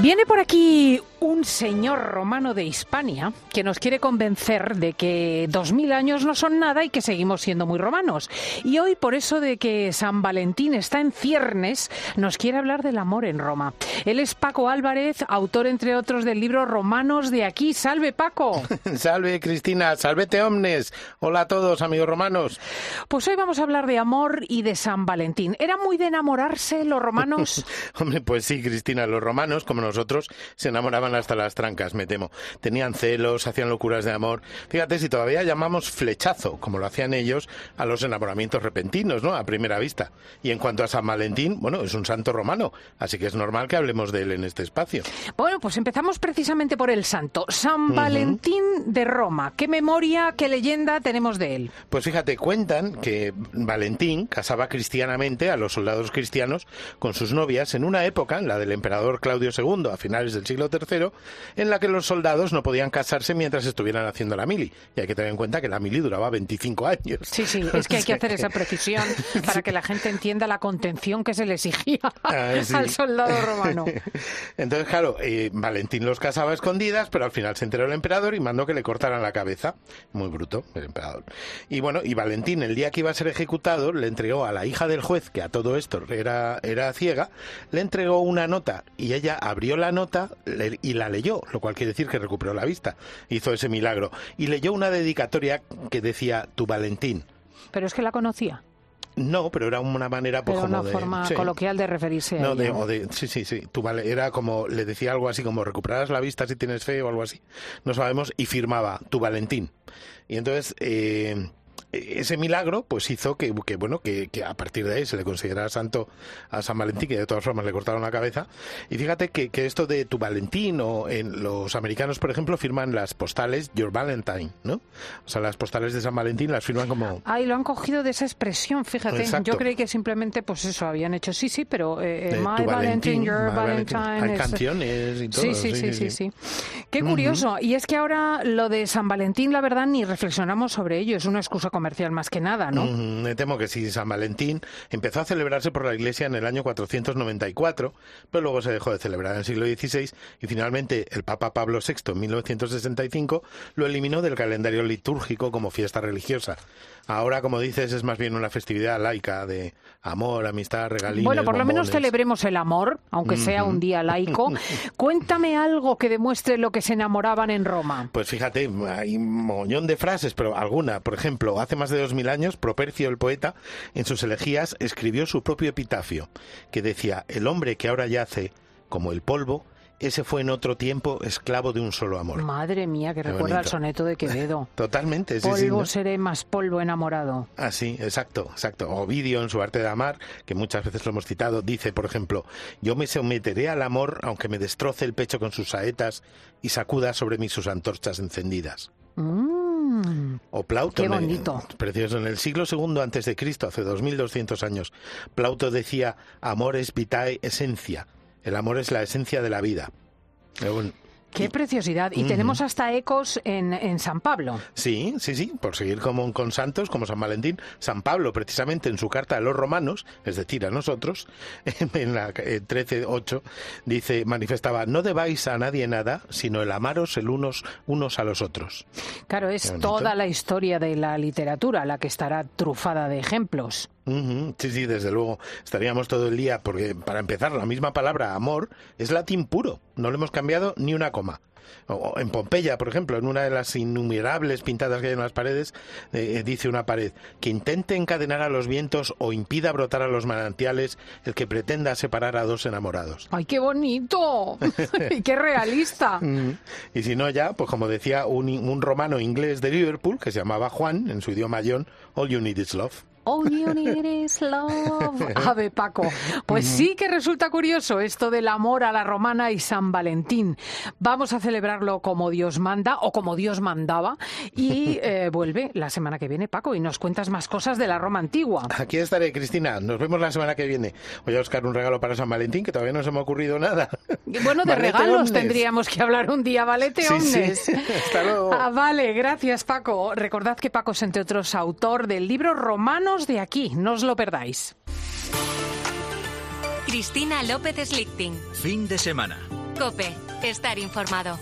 Viene por aquí un señor romano de Hispania que nos quiere convencer de que dos mil años no son nada y que seguimos siendo muy romanos. Y hoy, por eso de que San Valentín está en ciernes, nos quiere hablar del amor en Roma. Él es Paco Álvarez, autor, entre otros, del libro Romanos de aquí. ¡Salve, Paco! Salve, Cristina. Salvete, omnes. Hola a todos, amigos romanos. Pues hoy vamos a hablar de amor y de San Valentín. ¿Era muy de enamorarse los romanos? Hombre, pues sí, Cristina. Los romanos, como nosotros, se enamoraban hasta las trancas, me temo. Tenían celos, hacían locuras de amor. Fíjate si todavía llamamos flechazo, como lo hacían ellos, a los enamoramientos repentinos, ¿no? A primera vista. Y en cuanto a San Valentín, bueno, es un santo romano, así que es normal que hablemos de él en este espacio. Bueno, pues empezamos precisamente por el santo. San Valentín de Roma. ¿Qué memoria, qué leyenda tenemos de él? Pues fíjate, cuentan que Valentín casaba cristianamente a los soldados cristianos con sus novias en una época, la del emperador Claudio II, a finales del siglo III, en la que los soldados no podían casarse mientras estuvieran haciendo la mili. Y hay que tener en cuenta que la mili duraba 25 años. Sí, sí, es que hay que hacer esa precisión para que la gente entienda la contención que se le exigía ah, al soldado romano. Entonces, claro, eh, Valentín los casaba a escondidas, pero al final se enteró el emperador y mandó que le cortaran la cabeza. Muy bruto, el emperador. Y bueno, y Valentín, el día que iba a ser ejecutado, le entregó a la hija del juez, que a todo esto era, era ciega, le entregó una nota y ella abrió la nota y la leyó, lo cual quiere decir que recuperó la vista. Hizo ese milagro. Y leyó una dedicatoria que decía, tu Valentín. Pero es que la conocía. No, pero era una manera pues, una forma coloquial de referirse no, a ella. De, sí, sí, sí. Era como, le decía algo así como recuperarás la vista si tienes fe o algo así. No sabemos. Y firmaba tu Valentín. Y entonces eh, ese milagro pues hizo que, bueno que, a partir de ahí se le considerara santo a San Valentín que de todas formas le cortaron la cabeza. Y fíjate que, esto de tu Valentín o en los americanos por ejemplo firman las postales Your Valentine no o sea las postales de San Valentín las firman como ay lo han cogido de esa expresión fíjate. Yo creí que simplemente pues eso habían hecho sí sí pero eh, eh, My Valentine, Your Valentine, hay canciones y todo sí sí sí sí, sí, qué curioso. Y es que ahora lo de San Valentín la verdad ni reflexionamos sobre ello. Es una excusa comercial más que nada, ¿no? me temo que sí. San Valentín empezó a celebrarse por la Iglesia en el año 494, pero luego se dejó de celebrar en el siglo XVI y finalmente el Papa Pablo VI en 1965 lo eliminó del calendario litúrgico como fiesta religiosa. Ahora, como dices, es más bien una festividad laica de amor, amistad, regalías. Bueno, por lo menos celebremos el amor, aunque sea un día laico. Cuéntame algo que demuestre lo que se enamoraban en Roma. Pues fíjate, hay un montón de frases, pero alguna, por ejemplo, hace más de dos mil años, Propercio, el poeta, en sus elegías escribió su propio epitafio, que decía, el hombre que ahora yace como el polvo, ese fue en otro tiempo esclavo de un solo amor. Madre mía, que recuerda al soneto de Quevedo. Totalmente, sí, Polvo seré más polvo enamorado. Ah, sí, exacto, exacto. Ovidio en su arte de amar, que muchas veces lo hemos citado, dice, por ejemplo, yo me someteré al amor aunque me destroce el pecho con sus saetas y sacuda sobre mí sus antorchas encendidas. Mm. O Plauto, Qué bonito. precioso. En el siglo II antes de Cristo, hace 2200 años, Plauto decía, amor es vitae esencia, el amor es la esencia de la vida. Qué preciosidad. Y tenemos hasta ecos en, en, San Pablo. Sí, sí, sí. Por seguir como, con santos como San Valentín. San Pablo, precisamente en su carta a los romanos, es decir, a nosotros, en la 13.8, eh, dice, manifestaba, no debáis a nadie nada, sino el amaros el unos, unos a los otros. Claro, es toda la historia de la literatura la que estará trufada de ejemplos. Sí, sí, desde luego. Estaríamos todo el día, porque para empezar, la misma palabra amor es latín puro. No le hemos cambiado ni una coma. O en Pompeya, por ejemplo, en una de las innumerables pintadas que hay en las paredes, eh, dice una pared, que intente encadenar a los vientos o impida brotar a los manantiales el que pretenda separar a dos enamorados. ¡Ay, qué bonito! ¡Y qué realista! y si no, ya, pues como decía un, un romano inglés de Liverpool, que se llamaba Juan, en su idioma mayón, All you need is love. All you need is love. Ave Paco. Pues sí que resulta curioso esto del amor a la romana y San Valentín. Vamos a celebrarlo como Dios manda o como Dios mandaba. Y eh, vuelve la semana que viene, Paco, y nos cuentas más cosas de la Roma antigua. Aquí estaré, Cristina. Nos vemos la semana que viene. Voy a buscar un regalo para San Valentín, que todavía no se me ha ocurrido nada. Bueno, de regalos tendríamos que hablar un día, Valete sí, Hasta luego. Ah, vale, gracias, Paco. Recordad que Paco es, entre otros, autor del libro De aquí, no os lo perdáis. Cristina López Slichting. Fin de semana. Cope, estar informado.